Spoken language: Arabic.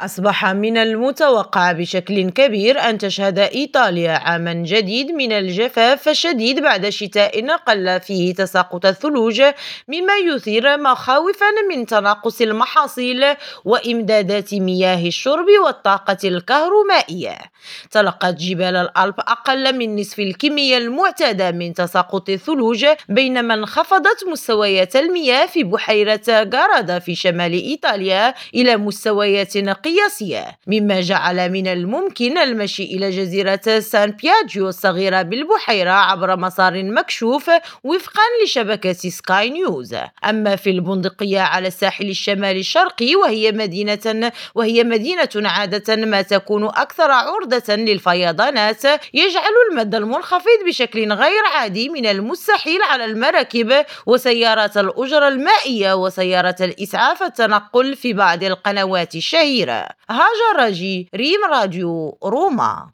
أصبح من المتوقع بشكل كبير أن تشهد إيطاليا عامًا جديد من الجفاف الشديد بعد شتاء قل فيه تساقط الثلوج، مما يثير مخاوفًا من تناقص المحاصيل وإمدادات مياه الشرب والطاقة الكهرومائية. تلقت جبال الألب أقل من نصف الكمية المعتادة من تساقط الثلوج، بينما انخفضت مستويات المياه في بحيرة غاردا في شمال إيطاليا إلى مستويات قياسية مما جعل من الممكن المشي إلى جزيرة سان بياجيو الصغيرة بالبحيرة عبر مسار مكشوف وفقا لشبكة سكاي نيوز. أما في البندقية على الساحل الشمالي الشرقي وهي مدينة وهي مدينة عادة ما تكون أكثر عرضة للفيضانات يجعل المد المنخفض بشكل غير عادي من المستحيل على المراكب وسيارات الأجرة المائية وسيارة الإسعاف التنقل في بعض القنوات الشهيرة. هاجر راجي ريم راديو روما.